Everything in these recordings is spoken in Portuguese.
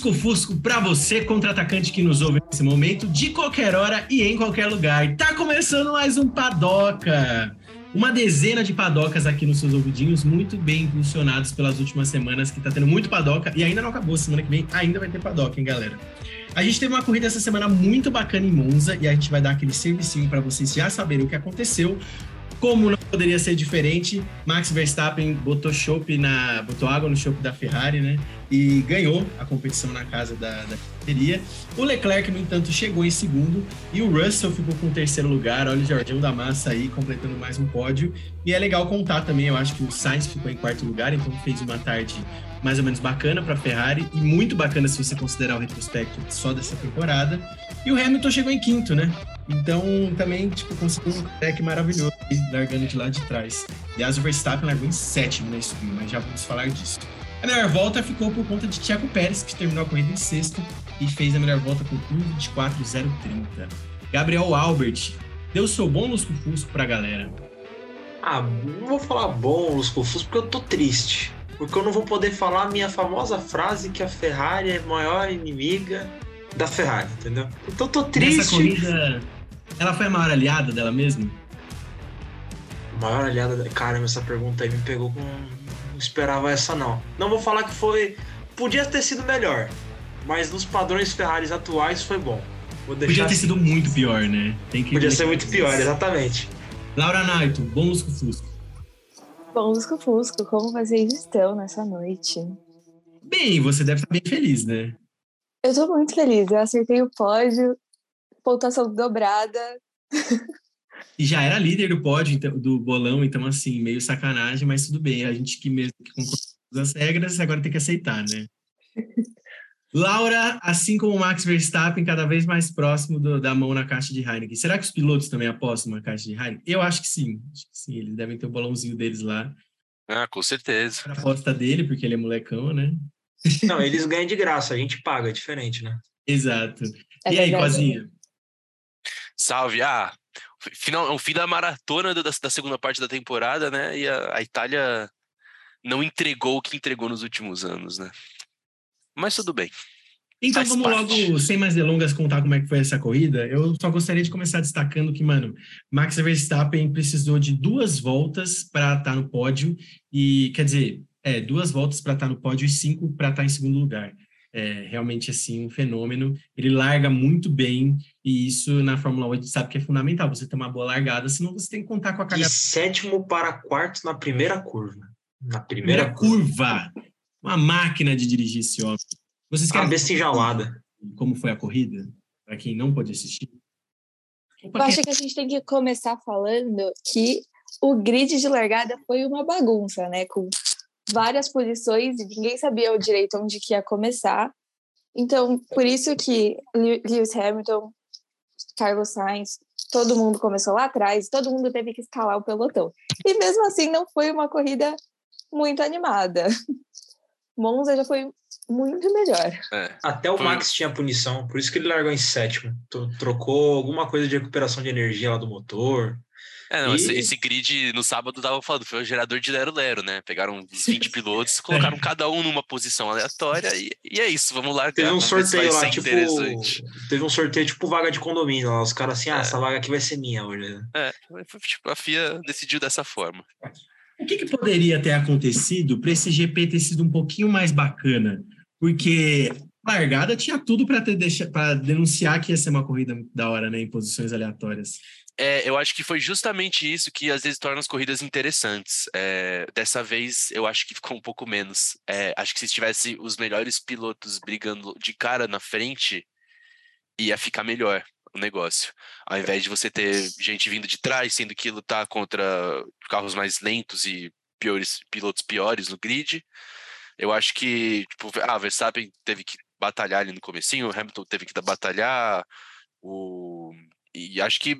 lusco-fusco para você, contra-atacante que nos ouve nesse momento, de qualquer hora e em qualquer lugar. Tá começando mais um Padoca. Uma dezena de padocas aqui nos seus ouvidinhos, muito bem impulsionados pelas últimas semanas, que tá tendo muito padoca e ainda não acabou. Semana que vem ainda vai ter padoca, hein, galera? A gente teve uma corrida essa semana muito bacana em Monza e a gente vai dar aquele servicinho para vocês já saberem o que aconteceu. Como não poderia ser diferente, Max Verstappen botou chopp na, botou água no chopp da Ferrari, né? E ganhou a competição na casa da, da. O Leclerc, no entanto, chegou em segundo e o Russell ficou com o terceiro lugar. Olha o Jorginho da Massa aí completando mais um pódio. E é legal contar também, eu acho que o Sainz ficou em quarto lugar, então fez uma tarde mais ou menos bacana para a Ferrari e muito bacana se você considerar o retrospecto só dessa temporada. E o Hamilton chegou em quinto, né? Então também tipo conseguiu um deck maravilhoso largando de lá de trás. E o Verstappen largou em sétimo na stream, mas já vamos falar disso. A melhor volta ficou por conta de Tiago Pérez, que terminou a corrida em sexto e fez a melhor volta com 1.24.030. Gabriel Albert, deu seu bom lusco-fusco pra galera. Ah, não vou falar bom lusco-fusco porque eu tô triste. Porque eu não vou poder falar a minha famosa frase que a Ferrari é a maior inimiga da Ferrari, entendeu? Então eu tô triste. Nessa corrida, ela foi a maior aliada dela mesma? Maior aliada... Caramba, essa pergunta aí me pegou com esperava essa não. Não vou falar que foi. Podia ter sido melhor, mas nos padrões Ferraris atuais foi bom. Podia ter assim. sido muito pior, né? Podia ser muito pior, exatamente. Laura Naito, bom Lusco Fusco. Bom Lusco Fusco, como vocês estão nessa noite? Bem, você deve estar bem feliz, né? Eu tô muito feliz, eu acertei o pódio, pontuação dobrada. E já era líder do pódio então, do bolão, então assim, meio sacanagem, mas tudo bem. A gente que mesmo que concordou as regras, agora tem que aceitar, né? Laura, assim como o Max Verstappen, cada vez mais próximo do, da mão na caixa de Heineken. Será que os pilotos também apostam na caixa de Heineken? Eu acho que sim. Acho que sim, eles devem ter o bolãozinho deles lá. Ah, com certeza. A aposta dele, porque ele é molecão, né? Não, eles ganham de graça, a gente paga, é diferente, né? Exato. É e aí, Cozinha? Salve! Ah, final, o fim da maratona da, da segunda parte da temporada, né? E a, a, Itália não entregou o que entregou nos últimos anos, né? Mas tudo bem. Então Faz vamos parte. logo, sem mais delongas, contar como é que foi essa corrida. Eu só gostaria de começar destacando que, mano, Max Verstappen precisou de duas voltas para estar tá no pódio e, quer dizer, é, duas voltas para estar tá no pódio e cinco para estar tá em segundo lugar é realmente assim um fenômeno. Ele larga muito bem e isso na Fórmula 8 sabe que é fundamental. Você ter uma boa largada, senão você tem que contar com a cagada. De sétimo para quarto na primeira curva. Na primeira, primeira curva. curva. Uma máquina de dirigir esse homem. Vocês querem Cabeça enjaulada. Como foi a corrida? Para quem não pôde assistir. Eu acho que a gente tem que começar falando que o grid de largada foi uma bagunça, né? Com várias posições e ninguém sabia o direito onde que ia começar. Então, por isso que Lewis Hamilton, Carlos Sainz, todo mundo começou lá atrás, todo mundo teve que escalar o pelotão. E mesmo assim, não foi uma corrida muito animada. Monza já foi muito melhor. É, Até o foi... Max tinha punição, por isso que ele largou em sétimo. Trocou alguma coisa de recuperação de energia lá do motor. É, não, e... esse, esse, grid no sábado tava falando, foi o gerador de lero-lero, né? Pegaram 20 pilotos, colocaram cada um numa posição aleatória e, e é isso, vamos lá. Teve um sorteio lá, tipo. Teve um sorteio tipo vaga de condomínio lá. Os caras assim, ah, é. essa vaga aqui vai ser minha hoje. Né? É, tipo, a FIA decidiu dessa forma. O que, que poderia ter acontecido para esse GP ter sido um pouquinho mais bacana? Porque largada tinha tudo para denunciar que ia ser uma corrida da hora, né? Em posições aleatórias. É, eu acho que foi justamente isso que às vezes torna as corridas interessantes. É, dessa vez eu acho que ficou um pouco menos. É, acho que se tivesse os melhores pilotos brigando de cara na frente, ia ficar melhor o negócio. Ao invés de você ter gente vindo de trás, sendo que lutar contra carros mais lentos e piores, pilotos piores no grid. Eu acho que, tipo, ah, Verstappen teve que batalhar ali no comecinho, o Hamilton teve que batalhar, o... e acho que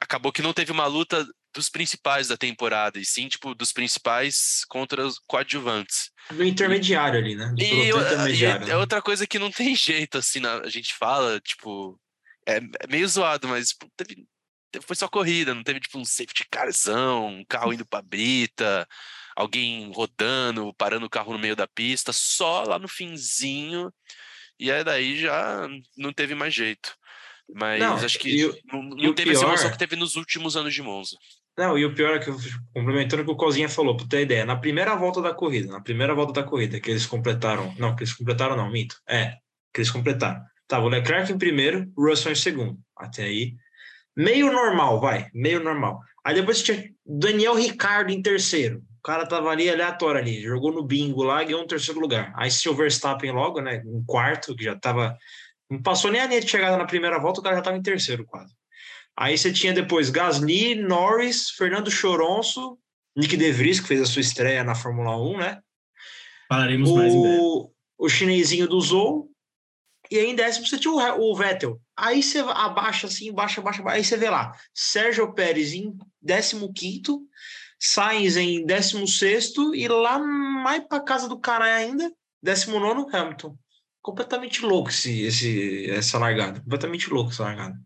acabou que não teve uma luta dos principais da temporada, e sim, tipo, dos principais contra os coadjuvantes. Intermediário ali, né? Do e, e é, né? outra coisa que não tem jeito, assim, na, a gente fala, tipo, é, é meio zoado, mas tipo, teve, foi só corrida, não teve, tipo, um safety carzão, um carro indo pra brita, alguém rodando, parando o carro no meio da pista, só lá no finzinho. E aí daí já não teve mais jeito. Mas não, acho que e, não, não teve pior... essa emoção que teve nos últimos anos de Monza. Não, e o pior é que, complementando o que o Cozinha falou, para ter ideia, na primeira volta da corrida, na primeira volta da corrida, que eles completaram, não, que eles completaram não, mito, é, que eles completaram. Tava o Leclerc em primeiro, o Russell em segundo, até aí, meio normal, vai, meio normal. Aí depois tinha Daniel Ricardo em terceiro, o cara tava ali aleatório ali, jogou no bingo lá e ganhou um terceiro lugar. Aí se o Verstappen logo, né, em quarto, que já tava, não passou nem a linha de chegada na primeira volta, o cara já tava em terceiro quase. Aí você tinha depois Gasly, Norris, Fernando Choronço, Nick De Vries, que fez a sua estreia na Fórmula 1, né? Falaremos o, mais em breve. O chinesinho do Zou. E aí em décimo você tinha o, o Vettel. Aí você abaixa assim, baixa, baixa, baixa. Aí você vê lá, Sérgio Pérez em décimo quinto, Sainz em décimo sexto e lá mais para casa do cara ainda, décimo nono, Hamilton. Completamente louco esse, esse, essa largada. Completamente louco essa largada.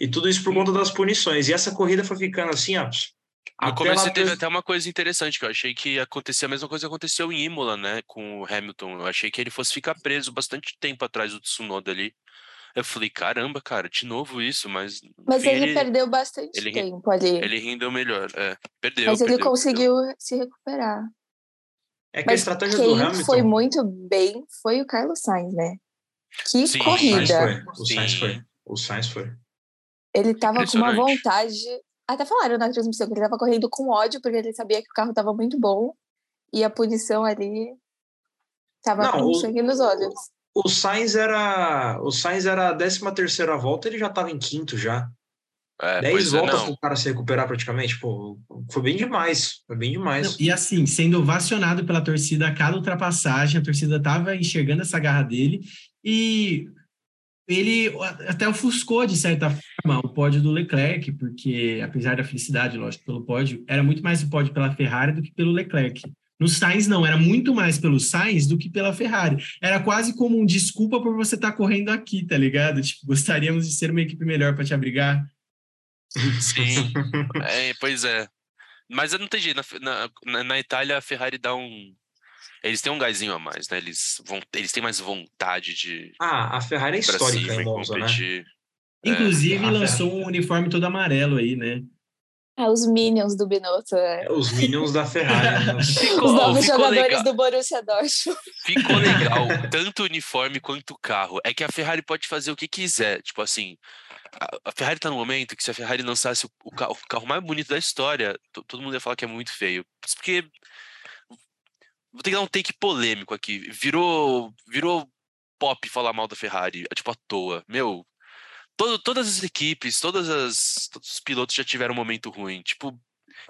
E tudo isso por conta das punições. E essa corrida foi ficando assim, ó. No começo teve até uma coisa interessante, que eu achei que ia acontecer a mesma coisa que aconteceu em Imola, né, com o Hamilton. Eu achei que ele fosse ficar preso bastante tempo atrás do Tsunoda ali. Eu falei, caramba, cara, de novo isso, mas. Mas enfim, ele, ele, perdeu bastante ele, tempo ali. Ele rendeu melhor, é. Perdeu. Mas ele perdeu, conseguiu perdeu. se recuperar. É que mas a estratégia do Hamilton. foi muito bem foi o Carlos Sainz, né? Que Sim, corrida. O Sainz foi. O Sainz foi. Ele tava com uma vontade. Até falaram na transmissão que ele tava correndo com ódio, porque ele sabia que o carro tava muito bom. E a punição ali tava Não, com o, sangue nos olhos. O Sainz era. O Sainz era a 13 terceira volta, ele já tava em quinto já. É, 10 é, voltas é, para o cara se recuperar praticamente, pô, foi bem demais, foi bem demais. Não, e assim, sendo ovacionado pela torcida a cada ultrapassagem, a torcida tava enxergando essa garra dele e ele até ofuscou, de certa forma, o pódio do Leclerc, porque, apesar da felicidade, lógico, pelo pódio, era muito mais o pódio pela Ferrari do que pelo Leclerc. No Sainz, não, era muito mais pelo Sainz do que pela Ferrari. Era quase como um desculpa por você estar tá correndo aqui, tá ligado? Tipo, gostaríamos de ser uma equipe melhor para te abrigar. Sim, é, pois é. Mas eu não entendi. Na, na, na Itália, a Ferrari dá um, eles têm um gásinho a mais, né? Eles, vão, eles têm mais vontade de. Ah, a Ferrari é histórica em Monza, né? Inclusive, é, lançou Ferrari... um uniforme todo amarelo aí, né? Ah, os Minions do Binotto. É. é os Minions da Ferrari. Né? ficou, os novos jogadores legal. do Borussia Dortmund. Ficou legal, tanto o uniforme quanto o carro. É que a Ferrari pode fazer o que quiser. Tipo assim, a Ferrari tá no momento que se a Ferrari lançasse o, o, carro, o carro, mais bonito da história, todo mundo ia falar que é muito feio. Porque Vou ter que dar um take polêmico aqui. Virou, virou pop falar mal da Ferrari, tipo à toa. Meu, todo, todas as equipes, todas as, todos os pilotos já tiveram um momento ruim. Tipo,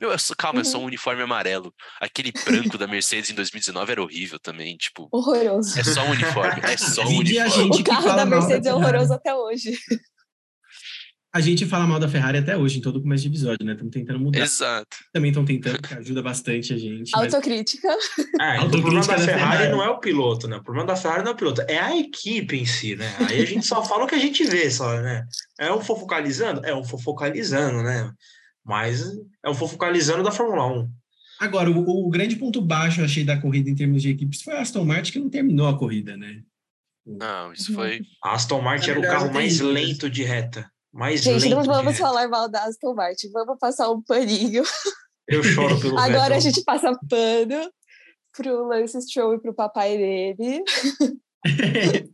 meu, calma, é só um uhum. uniforme amarelo. Aquele branco da Mercedes em 2019 era horrível também, tipo. Horroroso. É só um uniforme, é só um uniforme. O carro da Mercedes é horroroso até hoje. A gente fala mal da Ferrari até hoje, em todo começo de episódio, né? Estamos tentando mudar. Exato. Também estão tentando, que ajuda bastante a gente. Autocrítica. Mas... É, o problema da, da Ferrari, Ferrari, não é o piloto, né? O problema da Ferrari não é o piloto, é a equipe em si, né? Aí a gente só fala o que a gente vê, só, né? É um fofocalizando? É um fofocalizando, né? Mas é um fofocalizando da Fórmula 1. Agora, o, o, grande ponto baixo, eu achei, da corrida em termos de equipes foi a Aston Martin, que não terminou a corrida, né? Não, isso foi. A Aston Martin era o carro mais lento de reta. Mais Gente, não vamos falar mal da Aston Martin, vamos passar um paninho. Eu choro pelo Agora a gente passa pano pro Lance Stroll e pro papai dele.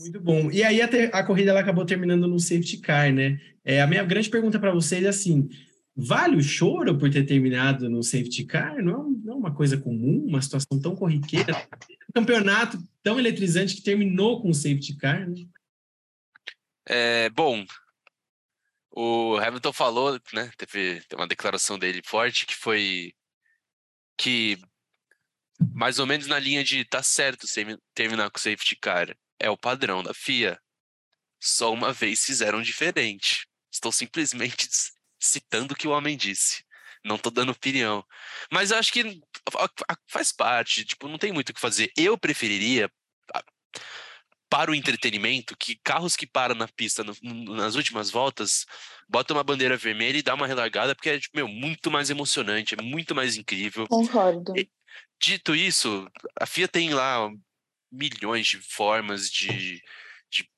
Muito bom. E aí a, ter, a, corrida ela acabou terminando no safety car, né? É, a minha grande pergunta para vocês é assim: vale o choro por ter terminado no safety car? Não é, não é uma coisa comum, uma situação tão corriqueira? Um campeonato tão eletrizante que terminou com o safety car, né? É, bom, o Hamilton falou, né? Teve, uma declaração dele forte que foi que mais ou menos na linha de tá certo terminar com o safety car. É o padrão da FIA. Só uma vez fizeram diferente. Estou simplesmente citando o que o homem disse. Não estou dando opinião. Mas acho que faz parte. Tipo, não tem muito o que fazer. Eu preferiria para o entretenimento, que carros que param na pista no, nas últimas voltas botam uma bandeira vermelha e dá uma relargada, porque é, tipo, meu, muito mais emocionante, é muito mais incrível. Concordo. E, dito isso, a FIA tem lá milhões de formas de, de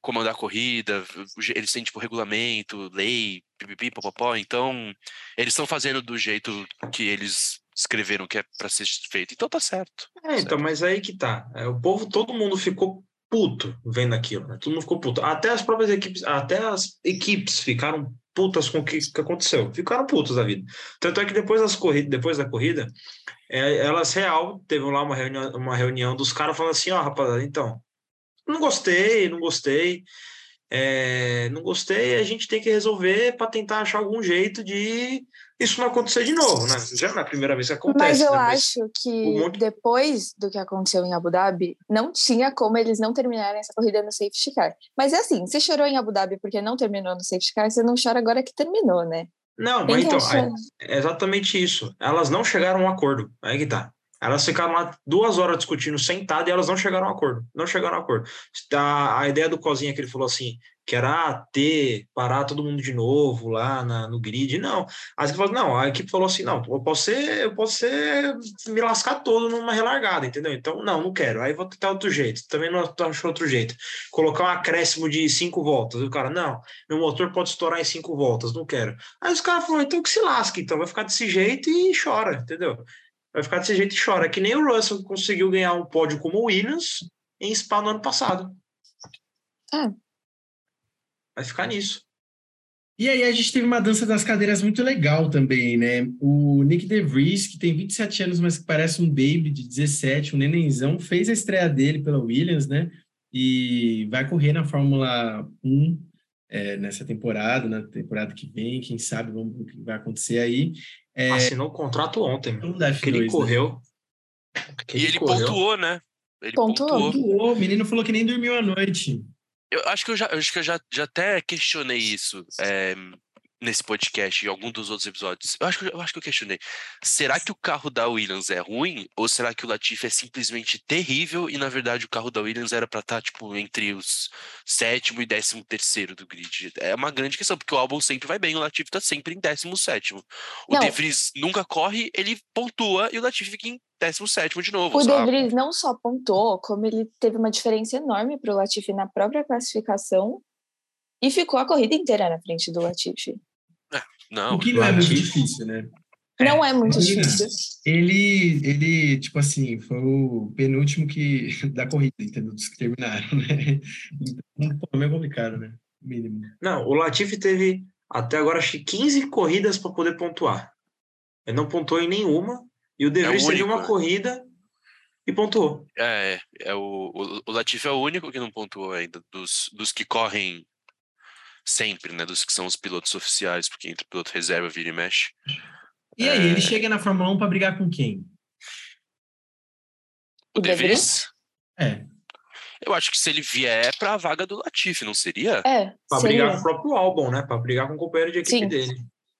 comandar a corrida, eles têm, tipo, regulamento, lei, pipipi, popopó, então eles estão fazendo do jeito que eles escreveram que é para ser feito, então tá certo. É, certo. então, mas aí que tá, é, o povo, todo mundo ficou puto vendo aquilo, né? Todo mundo ficou puto. Até as próprias equipes, até as equipes ficaram putas com o que, que aconteceu. Ficaram putas da vida. Tanto é que depois das corridas, depois da corrida, é, elas real teve lá uma reunião, uma reunião dos caras falando assim, ó, oh, rapaziada, então, não gostei, não gostei. É, não gostei, a gente tem que resolver para tentar achar algum jeito de isso não acontecer de novo, né? Já não é a primeira vez que acontece. Mas eu né? acho que monte... depois do que aconteceu em Abu Dhabi, não tinha como eles não terminarem essa corrida no safety car. Mas é assim, você chorou em Abu Dhabi porque não terminou no safety car, você não chora agora que terminou, né? Não, mas então, é exatamente isso. Elas não chegaram a um acordo. Aí que tá. Elas ficaram lá duas horas discutindo sentado e elas não chegaram a acordo. Não chegaram a acordo. A, a ideia do Cozinha que ele falou assim, que era ah, ter, parar todo mundo de novo lá na, no grid. Não. A equipe falou, não, a equipe falou assim: não, eu posso ser, eu posso ser, me lascar todo numa relargada, entendeu? Então, não, não quero. Aí vou tentar outro jeito. Também não acho outro jeito. Colocar um acréscimo de cinco voltas. o cara, não, meu motor pode estourar em cinco voltas, não quero. Aí os caras falaram, então que se lasque, então vai ficar desse jeito e chora, entendeu? Vai ficar desse jeito e chora. Que nem o Russell conseguiu ganhar um pódio como o Williams em Spa no ano passado. É. Vai ficar nisso. E aí a gente teve uma dança das cadeiras muito legal também, né? O Nick DeVries, que tem 27 anos, mas que parece um baby de 17, um nenenzão, fez a estreia dele pela Williams, né? E vai correr na Fórmula 1 é, nessa temporada, na temporada que vem, quem sabe vamos o que vai acontecer aí. É, Assinou o contrato ontem, F2, que ele né? correu. Né? Que e ele, ele correu. pontuou, né? Ele pontuou. pontuou. O menino falou que nem dormiu à noite. Eu acho que eu já, acho que eu já, já até questionei isso. É, nesse podcast e algum dos outros episódios. Eu acho, que, eu acho que eu questionei. Será que o carro da Williams é ruim? Ou será que o Latifi é simplesmente terrível e, na verdade, o carro da Williams era para estar, tá, tipo, entre os sétimo e décimo terceiro do grid? É uma grande questão, porque o álbum sempre vai bem, o Latifi tá sempre em décimo sétimo. O não. De Vries nunca corre, ele pontua e o Latifi fica em décimo sétimo de novo. O sabe? De Vries não só pontuou, como ele teve uma diferença enorme para o Latifi na própria classificação e ficou a corrida inteira na frente do Latifi. Não, o que não é muito difícil, né? Não é, é muito difícil. Ele, ele, tipo assim, foi o penúltimo que, da corrida, entendeu? Dos que terminaram, né? Então, pô, é meio complicado, né? Mínimo. Não, o Latifi teve até agora acho que 15 corridas para poder pontuar. Ele não pontuou em nenhuma. E o De Vries é teve uma corrida e pontuou. É, é o, o, o Latifi é o único que não pontuou ainda, dos, dos que correm sempre, né? Dos que são os pilotos oficiais, porque entre piloto reserva vira e mexe. E aí, é... ele chega na Fórmula 1 para brigar com quem? O De Vries? É. Eu acho que se ele vier para a vaga do Latifi, não seria? É. Para brigar com o próprio álbum, né? Para brigar com o companheiro de equipe Sim. dele.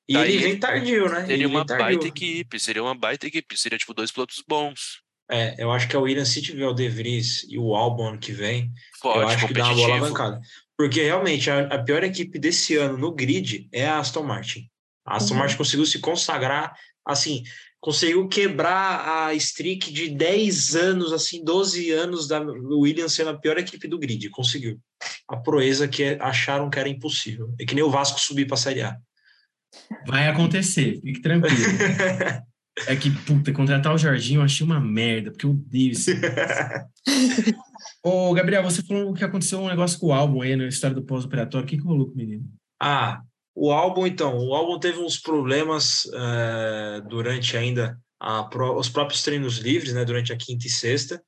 E Daí ele vem tardio, né? Seria uma baita equipe, seria uma baita equipe, seria tipo dois pilotos bons. É, eu acho que a Williams, se tiver o De Vries e o Albon que vem, Forte, eu acho que dá uma boa alavancada. Porque realmente a, a, pior equipe desse ano no grid é a Aston Martin. A Aston uhum. Martin conseguiu se consagrar, assim, conseguiu quebrar a streak de 10 anos, assim, 12 anos da Williams sendo a pior equipe do grid. Conseguiu. A proeza que acharam que era impossível. É que nem o Vasco subir para a Série A. Vai acontecer, fique tranquilo. É que, puta, contratar o Jorginho eu achei uma merda, porque eu odeio isso. Ô, Gabriel, você falou que aconteceu um negócio com o álbum aí na história do pós-operatório. O que, que rolou com o menino? Ah, o álbum, então, o álbum teve uns problemas é, durante ainda a, os próprios treinos livres, né, durante a quinta e sexta,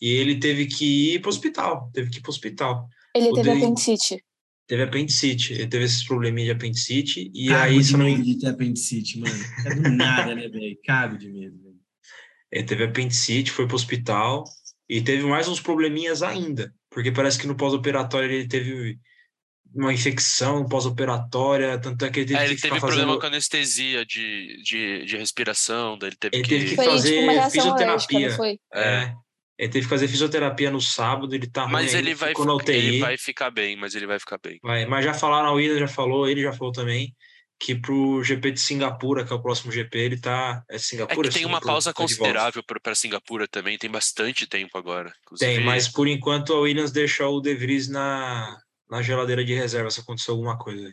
e ele teve que ir para o hospital, teve que ir para o hospital. Ele o teve dele, apendicite. Teve apendicite, ele teve esses probleminhas de apendicite, e aí... Cago não... de ter apendicite, mano. É do nada, né, velho? Cago de medo, velho. Ele teve apendicite, foi para o hospital, e teve mais uns probleminhas ainda, porque parece que no pós-operatório ele teve uma infecção pós-operatória, tanto é que ele teve, é, ele que teve problema fazendo... com anestesia de, de, de respiração, daí ele teve ele que... teve que fazer foi, tipo, fisioterapia. Alérgica, é. Ele teve que fazer fisioterapia no sábado, ele tá Mas ruim ele ainda, vai, ficou na UTI. ele vai ficar bem, mas ele vai ficar bem. Vai, mas já falaram, a Williams já falou, ele já falou também, que pro GP de Singapura, que é o próximo GP, ele tá. É É Singapura? que tem uma pausa Tá considerável para Singapura também, tem bastante tempo agora. Inclusive, Tem, mas por enquanto a Williams deixou o De Vries na, na geladeira de reserva se acontecer alguma coisa.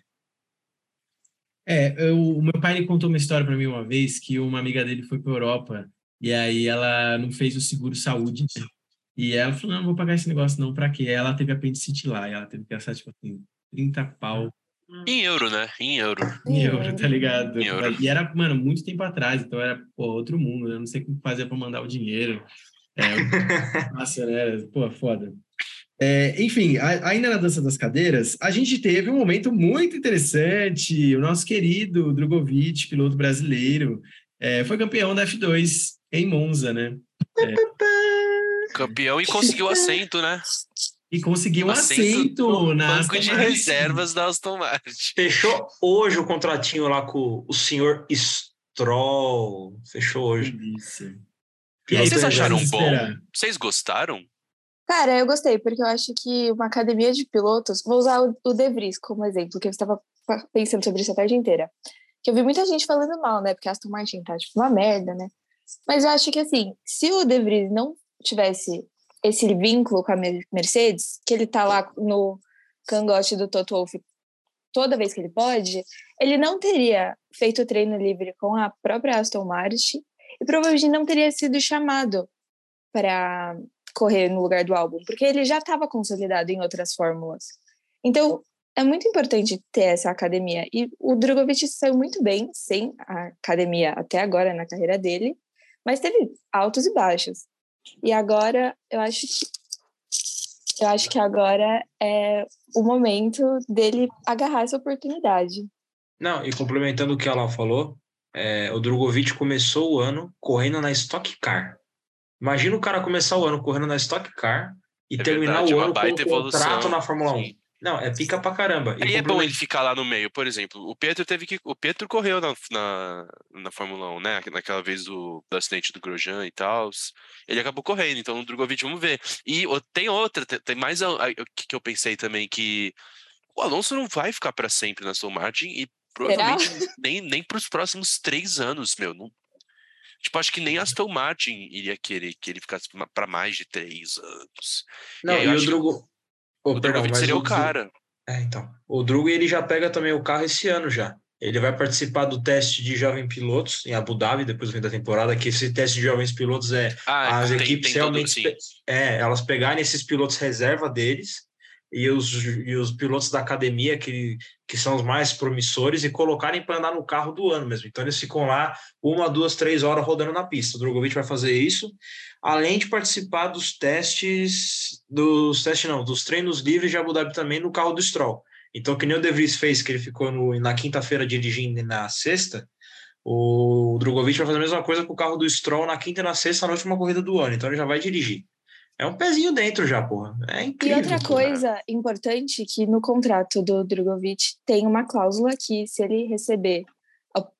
É, eu- o meu pai ele contou uma história para mim uma vez que uma amiga dele foi para Europa e aí ela não fez o seguro saúde. né? E ela falou: não, não vou pagar esse negócio não, pra quê? Aí ela teve apendicite lá e ela teve que gastar, tipo assim, 30 pau Em euro, né? Em euro. em euro, tá ligado? Em euro. E era, mano, muito tempo atrás, então era, pô, outro mundo, né? Não sei como fazer para mandar o dinheiro. É, nossa, né? Pô, foda. É, enfim, a- ainda na dança das cadeiras, a gente teve um momento muito interessante. O nosso querido Drogovic, piloto brasileiro, é, foi campeão da F2 em Monza, né? Campeão e conseguiu assento, né? E conseguiu um Assento assento no na banco Aston de Martin. reservas da Aston Martin. Fechou hoje o contratinho lá com o senhor Stroll. Fechou hoje. Delícia. E aí, Vocês acharam bom? Vocês gostaram? Cara, eu gostei, porque eu acho que uma academia de pilotos. Vou usar o, De Vries como exemplo, porque eu estava pensando sobre isso a tarde inteira. Que eu vi muita gente falando mal, né? Porque a Aston Martin tá tipo uma merda, né? Mas eu acho que assim, se o De Vries não tivesse esse vínculo com a Mer- Mercedes, que ele tá lá no cangote do Toto Wolff toda vez que ele pode, ele não teria feito treino livre com a própria Aston Martin e provavelmente não teria sido chamado para correr no lugar do álbum, porque ele já estava consolidado em outras fórmulas. Então, é muito importante ter essa academia. E o Drogovic saiu muito bem sem a academia até agora na carreira dele, mas teve altos e baixos. E agora, eu acho que eu acho que agora é o momento dele agarrar essa oportunidade. Não, e complementando o que ela falou, é, o Drogovic começou o ano correndo na Stock Car. Imagina o cara começar o ano correndo na Stock Car e É terminar verdade, o uma ano com um contrato na Fórmula 1. Não, é pica pra caramba. E Aí é bom ele ficar lá no meio, por exemplo. O Pietro teve que. O Pietro correu na, na, na Fórmula 1, né? Naquela vez do, do acidente do Grosjean e tal. Ele acabou correndo, então o Drogovic, vamos ver. E o- tem outra, tem, tem mais a- que, eu pensei também, que o Alonso não vai ficar para sempre na Aston Martin e provavelmente nem, nem para os próximos três anos, meu. Não, tipo, acho que nem a Aston Martin iria querer que ele ficasse para mais de três anos. Não, aí e, eu o Drogo... O perdão, Drogovic mas seria o Dro- cara. É, então. O Drugo ele já pega também o carro esse ano já. Ele vai participar do teste de jovem pilotos em Abu Dhabi, depois do fim da temporada, que esse teste de jovens pilotos é Ah, as tem, equipes tem todo, realmente pe- é, elas pegarem esses pilotos reserva deles e os, e os pilotos da academia que, que são os mais promissores e colocarem para andar no carro do ano mesmo. Então eles ficam lá uma, duas, três horas rodando na pista. O Drogovic vai fazer isso, além de participar dos testes, dos testes não, dos treinos livres de Abu Dhabi também no carro do Stroll. Então, que nem o De Vries fez, que ele ficou no- na quinta-feira dirigindo na sexta, o Drogovic vai fazer a mesma coisa com o carro do Stroll na quinta e na sexta, na última corrida do ano. Então ele já vai dirigir. É um pezinho dentro já, porra. É E incrível. outra porra. coisa importante que no contrato do Drogovic tem uma cláusula que se ele receber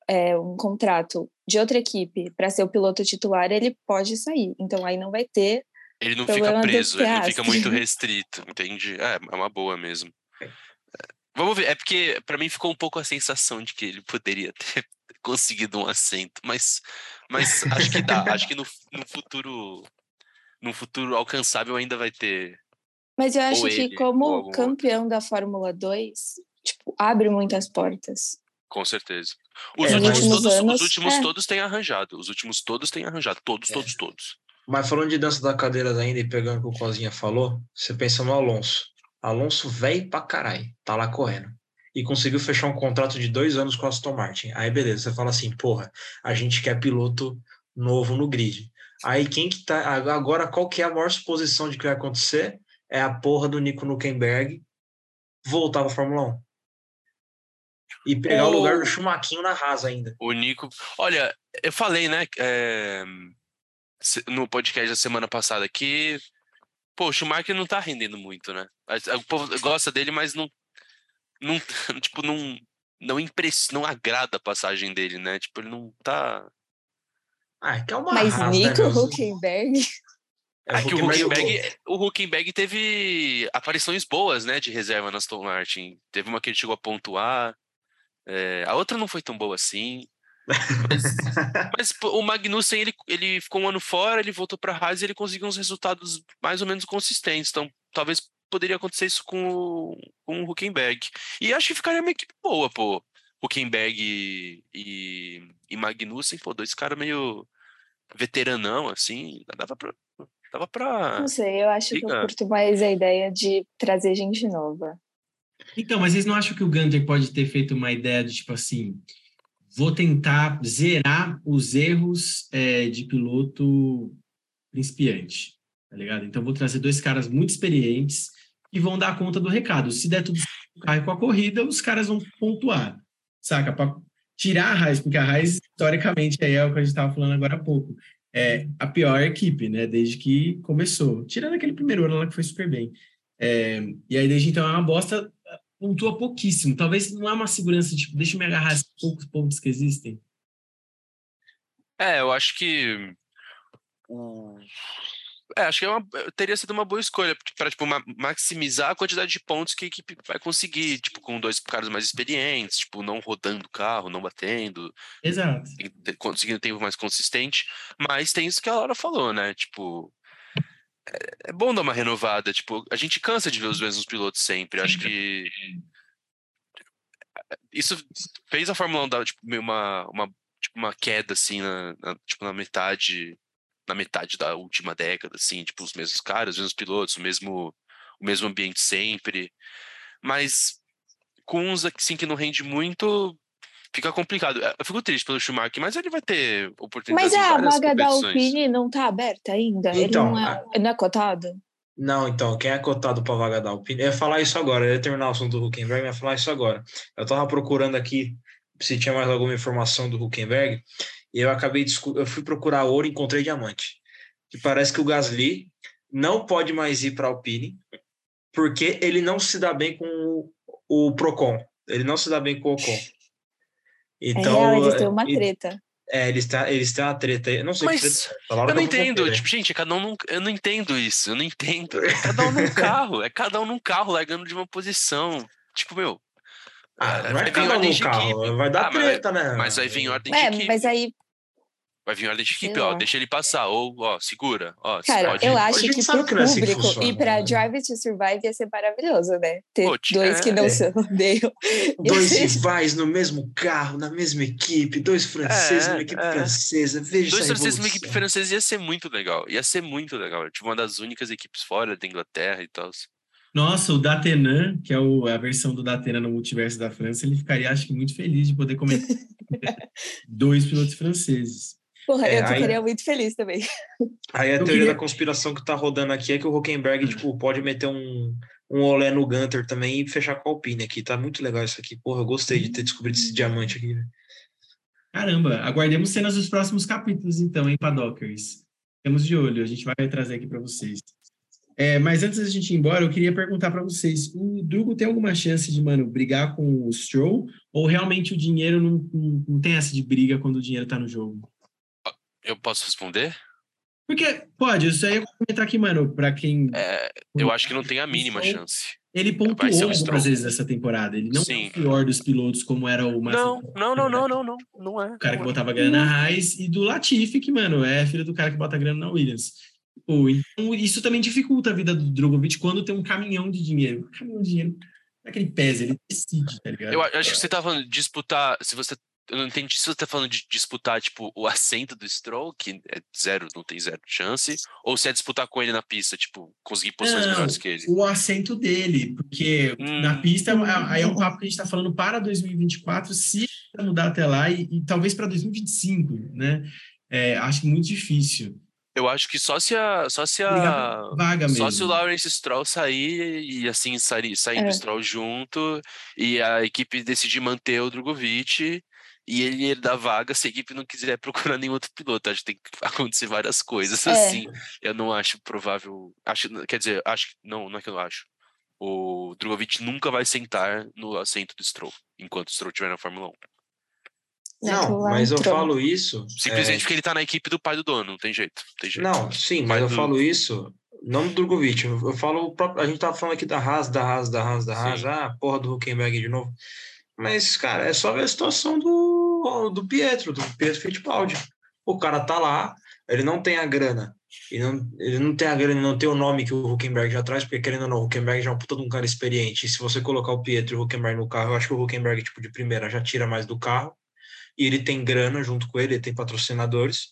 é, um contrato de outra equipe para ser o piloto titular, ele pode sair. Então aí não vai ter. Ele não fica preso, ele não fica muito restrito, entende? É, é uma boa mesmo. É, Vamos ver, é porque pra mim ficou um pouco a sensação de que ele poderia ter conseguido um assento, mas, mas acho que dá, acho que no, no futuro no futuro alcançável ainda vai ter. Mas eu acho que ele, como algum outro. campeão da Fórmula 2, tipo, abre muitas portas. Com certeza. Os É, últimos, todos, anos, os últimos é. todos têm arranjado. Os últimos todos têm arranjado. Todos, É. todos, todos. Mas falando de dança da cadeira ainda e pegando o que o Cozinha falou, você pensa no Alonso. Alonso velho pra caralho, tá lá correndo. E conseguiu fechar um contrato de dois anos com a Aston Martin. Aí beleza, você fala assim, porra, a gente quer piloto novo no grid. Aí quem que tá. Agora, qual que é a maior suposição de que vai acontecer? É a porra do Nico Nuckenberg voltar pra Fórmula 1. E pegar o O- lugar do Chumaquinho na Haas ainda. O Nico. Olha, eu falei, né, é, no podcast da semana passada que. Pô, o Schumacher não tá rendendo muito, né? A- O povo gosta dele, mas não. não tipo, não. Não, impress... não agrada a passagem dele, né? Tipo, ele não tá. Ah, é que é uma Mas né, Nico meu? Huckenberg. É, É que o Huckenberg- o Huckenberg teve aparições boas, né, de reserva na Aston Martin. Teve uma que ele chegou a pontuar. é, a outra não foi tão boa assim. Mas, mas, o Magnussen, ele, ele ficou um ano fora, ele voltou para a Haas e ele conseguiu uns resultados mais ou menos consistentes. Então, talvez poderia acontecer isso com o, com o Huckenberg. E acho que ficaria uma equipe boa, pô. Huckenberg e, e, e Magnussen, pô, dois caras meio veteranão, assim. Dava pra. Dava pra... Não sei, eu acho que eu curto mais a ideia de trazer gente nova. Então, mas vocês não acham que o Gunter pode ter feito uma ideia de tipo assim: vou tentar zerar os erros é, de piloto principiante, tá ligado? Então, vou trazer dois caras muito experientes que vão dar conta do recado. Se der tudo carro e com a corrida, os caras vão pontuar, saca? Para tirar a Raiz, porque a Raiz, historicamente, aí é o que a gente estava falando agora há pouco. É a pior equipe, né? Desde que começou. Tirando aquele primeiro ano lá que foi super bem. É, e aí, desde então, é uma bosta pontua pouquíssimo. Talvez não é uma segurança, tipo, deixa eu me agarrar esses poucos pontos que existem. É, eu acho que. É, acho que é uma- teria sido uma boa escolha para tipo, ma- maximizar a quantidade de pontos que a equipe vai conseguir, tipo, com dois caras mais experientes, tipo, não rodando o carro, não batendo, Exato. conseguindo tempo mais consistente. Mas tem isso que a Laura falou, né? Tipo. É, é bom dar uma renovada. Tipo, a gente cansa de ver os mesmos pilotos sempre. Acho que. Isso fez a Fórmula 1 dar tipo, meio uma, uma, tipo, uma queda, assim, na, na- tipo, na metade. Na metade da última década, assim, tipo, os mesmos caras, os mesmos pilotos, o mesmo, o mesmo ambiente sempre. Mas com uns assim que não rende muito, fica complicado. Eu fico triste pelo Schumacher, mas ele vai ter oportunidades Mas em a vaga da. Alpine não tá aberta ainda? Então, Ele não é, não é cotado? Não, então, quem é cotado para vaga da Alpine? Eu ia falar isso agora, eu ia terminar o assunto do Huckenberg, eu ia falar isso agora. Eu tava procurando aqui se tinha mais alguma informação do Huckenberg, eu acabei, eu fui procurar ouro e encontrei diamante. Que parece que o Gasly não pode mais ir para Alpine, porque ele não se dá bem com o, o Procon. Ele não se dá bem com o Ocon. Então, é real, eles têm uma e- treta. É, eles têm, eles têm uma treta. aí. Eu não sei que Mas treta. é. A Eu não tá entendo, dele. tipo, gente, cada um num, eu não entendo isso, eu não entendo. É cada um num carro, é cada um num carro largando de uma posição. Tipo, meu. Ah, não é vai vir ordem no de carro, equipe. vai dar Ah, mas- treta, né? Mas vai vir em ordem de É, equipe. mas aí, Vai vir em ordem de Sei equipe, ó. lá. Deixa ele passar. Ou, ó, segura. Ó, cara, pode... eu acho que pro que é assim que público funciona, e pra né? Drive to Survive ia ser maravilhoso, né? Ter Pô, dois que é. não É. se odeiam. Dois rivais no mesmo carro, na mesma equipe, dois franceses É, numa equipe é. francesa. Veja Dois franceses numa equipe francesa ia ser muito legal. Ia ser muito legal. Tipo, uma das únicas equipes fora da Inglaterra e tal. Nossa, o Datenan, que é o- a versão do Datenan no multiverso da França, ele ficaria, acho que, muito feliz de poder comentar dois pilotos franceses. Porra, É, eu aí- ficaria muito feliz também. Aí a Eu teoria queria- da conspiração que tá rodando aqui é que o. Huckenberg tipo, pode meter um, um olé no Gunter também e fechar com a Alpine aqui. Tá muito legal isso aqui. Porra, eu gostei de ter descobrido esse diamante aqui. né? Caramba, aguardemos cenas dos próximos capítulos, então, hein, Padockers? Estamos de olho, a gente vai trazer aqui para vocês. É, mas antes da gente ir embora, eu queria perguntar para vocês: o Drugo tem alguma chance de, mano, brigar com o Stroll? Ou realmente o dinheiro não, não, não tem essa de briga quando o dinheiro tá no jogo? Eu posso responder? Porque, pode, isso aí eu vou comentar aqui, mano, para quem. É, eu acho que não tem a mínima Stroll- chance. Ele pontuou algumas vezes essa temporada. Ele não Sim. é o pior dos pilotos, como era o Massa- Não, não, não, não, não, não. Não é. o cara que é. botava grana na Raiz, e do Latifi, que, mano, é filho do cara que bota grana na Williams. Então, isso também dificulta a vida do Drogovic quando tem um caminhão de dinheiro. Um caminhão de dinheiro, não é que ele pesa, ele decide, tá ligado? Eu acho que você tá falando de disputar. Se você. Eu não entendi se você tá falando de disputar, tipo, o assento do Stroll, que é zero, não tem zero chance, ou se é disputar com ele na pista, tipo, conseguir posições Não, melhores que ele. O assento dele, porque Hum. na pista aí é um papo que a gente tá falando para 2024, se mudar até lá, e, e talvez para 2025, né? É, acho muito difícil. Eu acho que só se a. Só se a. vaga mesmo. Só se o Lawrence Stroll sair e assim sair, saindo É. o Stroll junto e a equipe decidir manter o Drogovic e ele herdar vaga se a equipe não quiser procurar nenhum outro piloto. Acho que tem que acontecer várias coisas É. assim. Eu não acho provável. Acho, quer dizer, acho que. Não, não é que eu não acho. O Drogovic nunca vai sentar no assento do Stroll enquanto o Stroll estiver na Fórmula 1. Não, mas eu entrou. falo isso. Simplesmente é, porque ele tá na equipe do pai do dono, não tem jeito. Não, tem jeito. Não, sim, mas eu do- falo isso não do Drogovic. Eu, falo, o próprio- a gente tava falando aqui da Haas, da Haas, da Haas, da Haas, ah, porra do Huckenberg de novo. Mas, cara, é só ver a situação do, do Pietro, do Pietro Fittipaldi. O cara tá lá, ele não tem a grana. E não, ele não tem a grana, não tem o nome que o Huckenberg já traz, porque querendo ou não, o Huckenberg já é um puta de um cara experiente. E se você colocar o Pietro e o Huckenberg no carro, eu acho que o Huckenberg, tipo, de primeira, já tira mais do carro. E ele tem grana junto com ele, ele tem patrocinadores.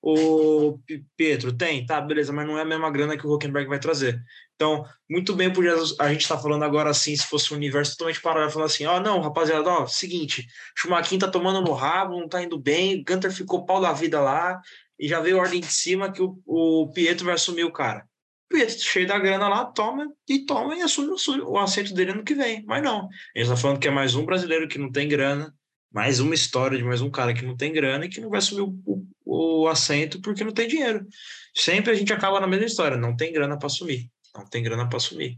O Pietro tem, tá, beleza, mas não é a mesma grana que o Huckenberg vai trazer. Então, muito bem podia a gente tá falando agora assim, se fosse um universo totalmente paralelo, falando assim, ó, não, rapaziada, ó, seguinte, Schumacher tá tomando no rabo, não tá indo bem, Gunter ficou pau da vida lá, e já veio ordem de cima que o, o Pietro vai assumir o cara. Pietro, cheio da grana lá, toma e toma e assume o, o assento dele ano que vem. Mas não, gente tá falando que é mais um brasileiro que não tem grana, mais uma história de mais um cara que não tem grana e que não vai assumir o, o, o assento porque não tem dinheiro. Sempre a gente acaba na mesma história, não tem grana para assumir. Não tem grana para assumir.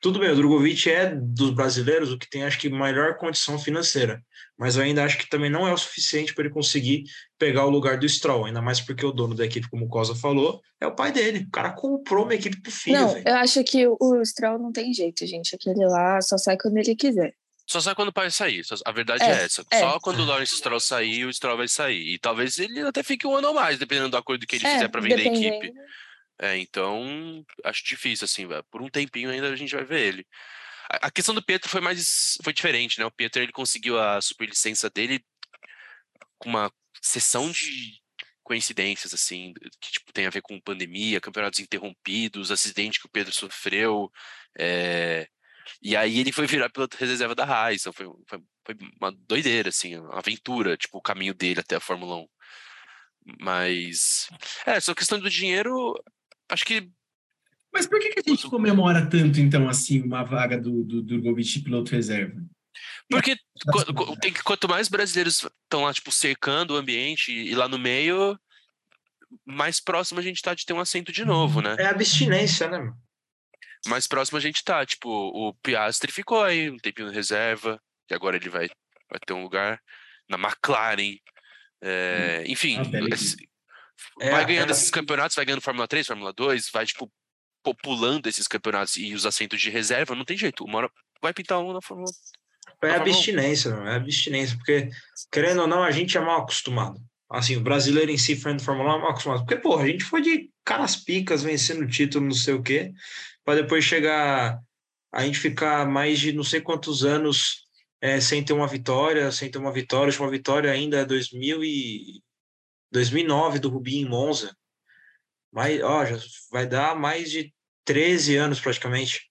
Tudo bem, o Drogovic é dos brasileiros o que tem, acho que, maior condição financeira. Mas eu ainda acho que também não é o suficiente para ele conseguir pegar o lugar do Stroll. Ainda mais porque o dono da equipe, como o Cosa falou, é o pai dele. O cara comprou uma equipe pro filho, Não, velho. eu acho que o- o Stroll não tem jeito, gente. Aquele lá só sai quando ele quiser. Só sai quando o pai sair. A verdade É, é, essa. é. Só quando o Lawrence Stroll sair, o Stroll vai sair. E talvez ele até fique um ano ou mais, dependendo do acordo que ele É, fizer para vender a equipe. É, então acho difícil, assim, velho. Por um tempinho ainda a gente vai ver ele. A a questão do Pietro foi mais. foi diferente, né? O Pietro ele conseguiu a superlicença dele com uma sessão de coincidências, assim, que tipo, tem a ver com pandemia, campeonatos interrompidos, acidente que o Pedro sofreu. é, E aí ele foi virar piloto reserva da. Então foi, foi, foi uma doideira, assim, uma aventura, tipo, o caminho dele até a Fórmula 1. Mas. É, essa questão do dinheiro, acho que Mas por que, que a gente comemora tanto, então, assim, uma vaga do, do Drogovic de piloto reserva? Porque qu- qu- tem que, quanto mais brasileiros estão lá, tipo, cercando o ambiente e, lá no meio, mais próximo a gente tá de ter um assento de novo, né? É abstinência, né? Mais próximo a gente tá. Tipo, o Piastri ficou aí um tempinho na reserva, que agora ele vai, vai ter um lugar na McLaren. é, enfim, Ah, beleza. esse- É, vai ganhando é- esses campeonatos, vai ganhando Fórmula 3, Fórmula 2, vai, tipo, populando esses campeonatos e os assentos de reserva, não tem jeito. Uma hora vai pintar um na Fórmula É abstinência, é abstinência, porque, querendo ou não, a gente é mal acostumado. Assim, o brasileiro em si, fã de Fórmula 1, é mal acostumado. Porque, porra, a gente foi de caras picas, vencendo título, não sei o quê, para depois chegar, a gente ficar mais de não sei quantos anos é, sem ter uma vitória, sem ter uma vitória. A vitória ainda é 2000 e... 2009 do Rubinho em Monza. Mas, ó, já vai dar mais de 13 anos praticamente.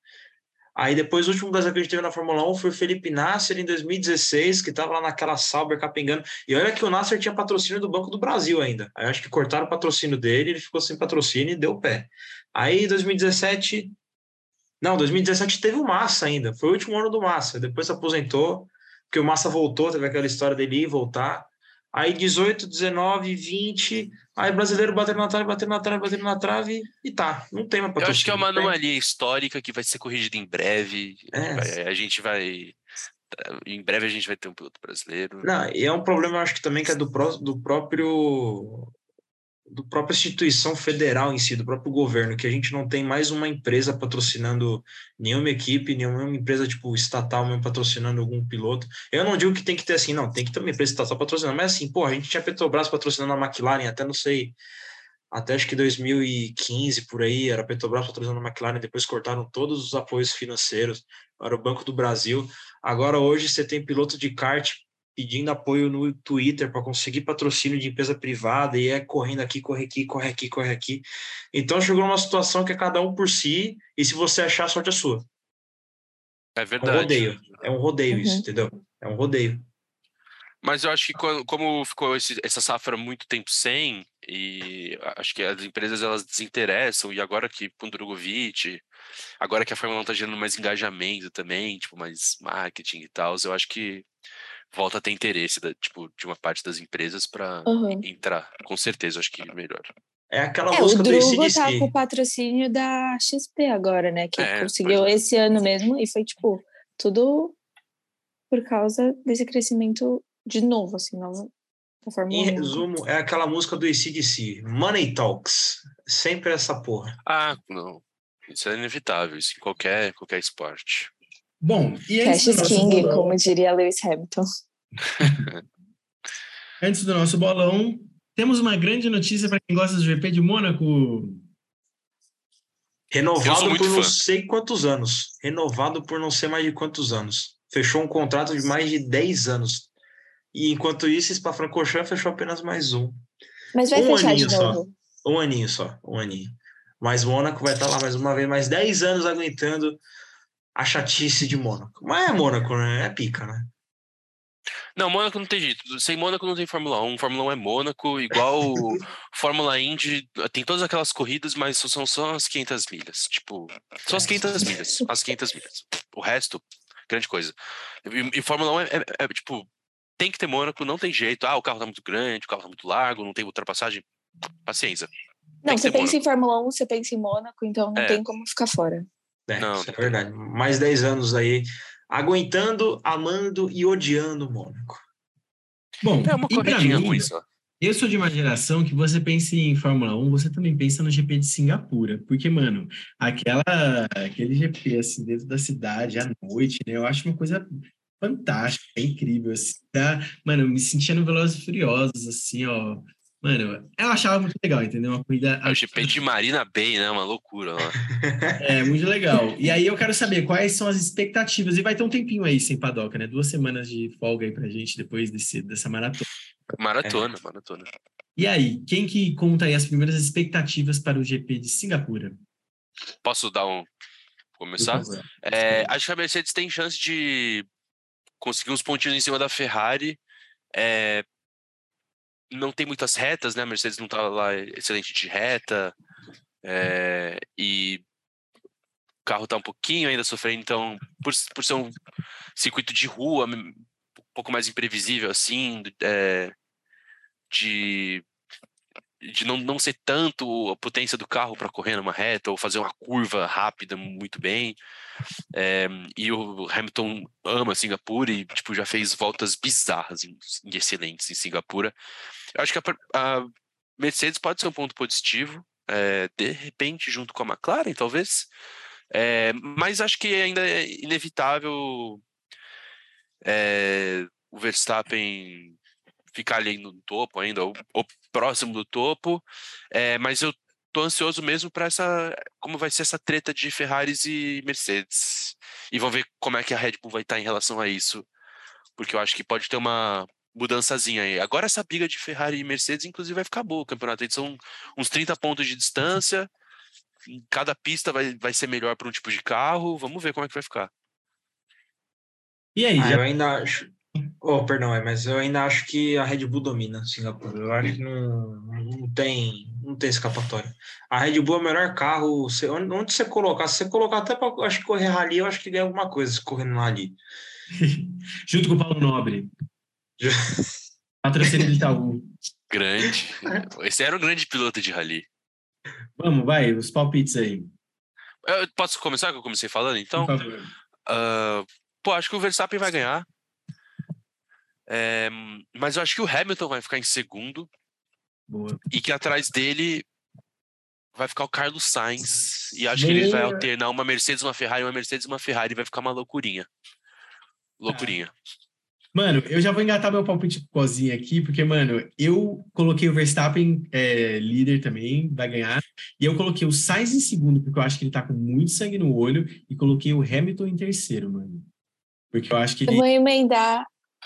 Aí depois o último brasileiro que a gente teve na Fórmula 1 foi o Felipe Nasser em 2016, que estava lá naquela Sauber capengando. E olha que o Nasser tinha patrocínio do Banco do Brasil ainda. Aí acho que cortaram o patrocínio dele, ele ficou sem patrocínio e deu pé. Aí 2017. Não, 2017 teve o Massa ainda. Foi o último ano do Massa. Depois se aposentou, porque o Massa voltou, teve aquela história dele ir e voltar. Aí 18, 19, 20. Aí brasileiro batendo na trave, batendo na trave, batendo na trave e tá. Não tem mais Eu acho que é uma anomalia histórica que vai ser corrigida em breve. É. Vai- A gente vai. Em breve a gente vai ter um piloto brasileiro. Não, e é um problema, acho que também que é do, pró- do próprio do própria instituição federal em si, do próprio governo, que a gente não tem mais uma empresa patrocinando nenhuma equipe, nenhuma empresa tipo estatal mesmo patrocinando algum piloto. Eu não digo que tem que ter assim, não, tem que ter uma empresa estatal patrocinando, mas assim, pô, a gente tinha Petrobras patrocinando a McLaren até não sei, até acho que 2015 por aí, era Petrobras patrocinando a McLaren, depois cortaram todos os apoios financeiros, era o Banco do Brasil. Agora hoje você tem piloto de kart pedindo apoio no Twitter para conseguir patrocínio de empresa privada e é correndo aqui, corre aqui, corre aqui, corre aqui. Então chegou numa situação que é cada um por si e se você achar, a sorte é sua. É É um verdade. rodeio. É um rodeio Uhum. isso, entendeu? É um rodeio. Mas eu acho que como ficou esse- essa safra muito tempo sem, e acho que as empresas elas desinteressam, e agora que com o Drogovic, agora que a Fórmula 1 tá gerando mais engajamento também, tipo, mais marketing e tal, eu acho que volta a ter interesse da, tipo, de uma parte das empresas para Uhum. entrar. Com certeza, acho que melhor. É aquela É, música do Drugo tá com o patrocínio da XP agora, né? Que É, conseguiu é. esse ano mesmo e foi, tipo, tudo por causa desse crescimento de novo, assim, novo, Em resumo, é aquela música do ACDC, Money Talks. Sempre essa porra. Ah, não. Isso é inevitável, isso em qualquer, qualquer esporte. Bom, e antes Cash King, bolão, como diria Lewis Hamilton. antes do nosso bolão, temos uma grande notícia para quem gosta do GP de Mônaco. Renovado por não sei quantos anos. Renovado por não sei mais de quantos anos. Fechou um contrato de mais de 10 anos. E enquanto isso, Spa-Francorchamps fechou apenas mais um. Mas vai um fechar de novo. Só. Um aninho só, um aninho. Mas Mônaco vai estar lá mais uma vez, mais 10 anos aguentando a chatice de Mônaco. Mas é Mônaco, né? É pica, né? Não, Mônaco não tem jeito. Sem Mônaco não tem Fórmula 1. Fórmula 1 é Mônaco, igual Fórmula Indy. Tem todas aquelas corridas, mas são só as 500 milhas. Tipo, só as 500 milhas. As 500 milhas. O resto, grande coisa. E, e Fórmula 1 é, é, é, tipo, tem que ter Mônaco, não tem jeito. Ah, o carro tá muito grande, o carro tá muito largo, não tem ultrapassagem. Paciência. Não, você pensa Mônaco. em Fórmula 1, você pensa em Mônaco, então não é. tem como ficar fora. É, não, isso é verdade. Mais 10 anos aí aguentando, amando e odiando o Mônaco. Bom, é uma corridinha ruim só. Eu sou de uma geração que você pensa em Fórmula 1, você também pensa no GP de Singapura. Porque, mano, aquela, aquele GP, assim, dentro da cidade, à noite, né? Eu acho uma coisa fantástica, é incrível, assim, tá? Mano, eu me sentia no Velozes e Furiosos, assim, ó, Mano, eu achava muito legal, entendeu? Uma corrida. É o GP de Marina Bay, né? Uma loucura lá. é, muito legal. E aí eu quero saber quais são as expectativas. E vai ter um tempinho aí sem padoca, né? Duas semanas de folga aí pra gente depois desse, dessa maratona. Maratona, é. maratona. E aí, quem que conta aí as primeiras expectativas para o GP de Singapura? Posso dar um. Começar? É, acho que a Mercedes tem chance de conseguir uns pontinhos em cima da Ferrari. É, não tem muitas retas, né? A Mercedes não tá lá excelente de reta. É, e o carro tá um pouquinho ainda sofrendo, então, por, por ser um circuito de rua, um pouco mais imprevisível, assim, é, de, de não, não ser tanto a potência do carro para correr numa reta ou fazer uma curva rápida muito bem. É, e o Hamilton ama Singapura e tipo, já fez voltas bizarras excelentes em Singapura. Eu acho que a, a Mercedes pode ser um ponto positivo, é, de repente, junto com a McLaren, talvez. É, mas acho que ainda é inevitável é, o Verstappen ficar ali no topo ainda, ou, ou próximo do topo. É, mas eu tô ansioso mesmo para essa como vai ser essa treta de Ferraris e Mercedes. E vamos ver como é que a Red Bull vai estar em relação a isso, porque eu acho que pode ter uma mudançazinha aí. Agora essa briga de Ferrari e Mercedes, inclusive, vai ficar boa o campeonato. Aí são uns 30 pontos de distância. Cada pista vai, vai ser melhor para um tipo de carro. Vamos ver como é que vai ficar. E aí? Ah, já... Eu ainda acho. Oh, perdão, é, mas eu ainda acho que a Red Bull domina Singapura. Eu acho que não, não tem não tem escapatória. A Red Bull é o melhor carro. Você, onde você colocar, se você colocar até para acho que correr rally, eu acho que ganha alguma coisa correndo rally. Junto com o Paulo Nobre. Patrocínio de Itaú. Grande. Esse era um grande piloto de rally. Vamos, vai, os palpites aí. Eu posso começar, que eu comecei falando, então? Uh, pô, acho que o Verstappen vai ganhar. É, mas eu acho que o Hamilton vai ficar em segundo. Boa. E que atrás dele vai ficar o Carlos Sainz. E acho Boa. que ele vai alternar uma Mercedes, uma Ferrari, uma Mercedes, uma Ferrari. Vai ficar uma loucurinha. Loucurinha. É. Mano, eu já vou engatar meu palpite cozinha aqui, porque, mano, eu coloquei o Verstappen é, líder também, vai ganhar. E eu coloquei o Sainz em segundo, porque eu acho que ele tá com muito sangue no olho. E coloquei o Hamilton em terceiro, mano. Porque eu acho que ele. Eu vou emendar.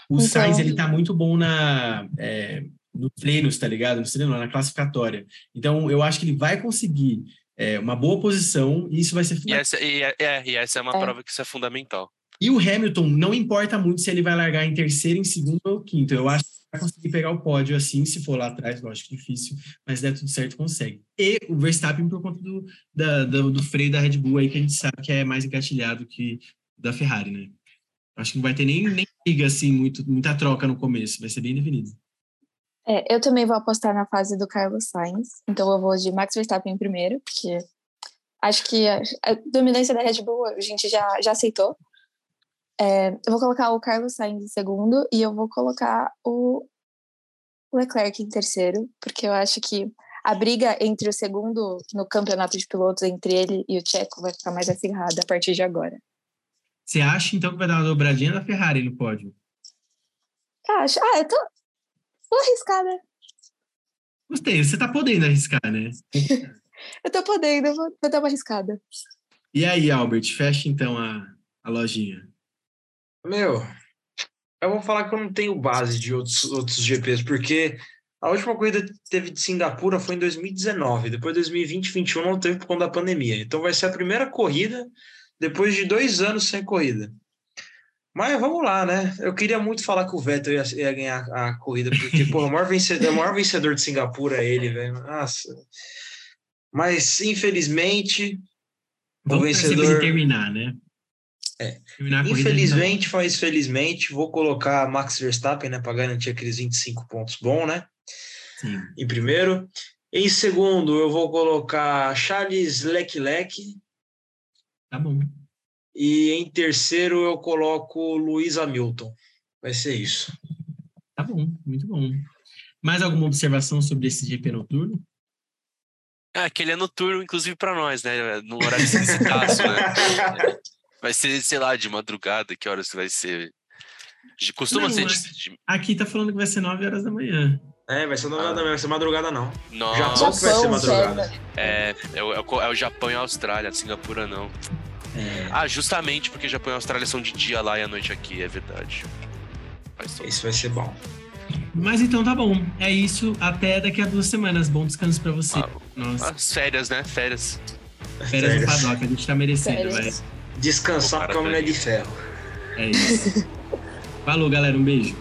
O então... Sainz, ele tá muito bom na. É, nos treinos, tá ligado? No treino, na classificatória. Então, eu acho que ele vai conseguir é, uma boa posição e isso vai ser. E essa, e, é, e essa é uma é. prova que isso é fundamental. E o Hamilton, não importa muito se ele vai largar em terceiro, em segundo ou quinto. Eu acho que vai conseguir pegar o pódio assim, se for lá atrás, lógico, difícil, mas der tudo certo, consegue. E o Verstappen por conta do, da, do, do freio da Red Bull aí, que a gente sabe que é mais engatilhado que da Ferrari, né? Acho que não vai ter nem, nem liga, assim, muito, muita troca no começo, vai ser bem definido. É, eu também vou apostar na fase do Carlos Sainz, então eu vou de Max Verstappen primeiro, porque acho que a, a dominância da Red Bull a gente já, já aceitou, é, eu vou colocar o Carlos Sainz em segundo e eu vou colocar o, Leclerc em terceiro, porque eu acho que a briga entre o segundo no campeonato de pilotos, entre ele e o Checo, vai ficar mais acirrada a partir de agora. Você acha, então, que vai dar uma dobradinha da Ferrari no pódio? Acho. Ah, eu tô, tô arriscada. Gostei, você tá podendo arriscar, né? eu tô podendo, vou, vou dar uma arriscada. E aí, Albert, fecha então a, a lojinha. Meu, eu vou falar que eu não tenho base de outros, outros GPs, porque a última corrida que teve de Singapura foi em 2019. Depois de 2020 2021 não teve por conta da pandemia. Então vai ser a primeira corrida depois de dois anos sem corrida. Mas vamos lá, né? Eu queria muito falar que o Vettel ia, ia ganhar a corrida, porque, pô, o maior vencedor, o maior vencedor de Singapura é ele, velho. Nossa. Mas, infelizmente, vamos o vencedor. terminar, né? É. Terminar infelizmente, mas felizmente, vou colocar Max Verstappen, né, para garantir aqueles 25 pontos bom, né? Sim. Em primeiro. Em segundo, eu vou colocar Charles Leclerc. Tá bom. E em terceiro eu coloco Luiz Hamilton. Vai ser isso. Tá bom, muito bom. Mais alguma observação sobre esse GP noturno? É, que ele é noturno, inclusive para nós, né? No horário esquisitaço, né? Vai ser, sei lá, de madrugada, que horas vai ser? Costuma não, ser de, de... Aqui tá falando que vai ser 9 horas da manhã. É, vai ser 9 horas ah. vai ser madrugada não. Nossa. Japão que vai ser madrugada. É, é o, é o Japão e a Austrália, Singapura não. É. Ah, justamente porque Japão e Austrália são de dia lá e a noite aqui, é verdade. Isso vai ser bom. Mas então tá bom. É isso. Até daqui a duas semanas. Bom descanso pra você. Ah, Nossa. As férias, né? Férias. Férias, no paddock. A gente tá merecendo, vai. Descansar com a mulher de ferro. É isso. Falou, galera. Um beijo.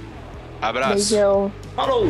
Abraço. Beijão. Falou!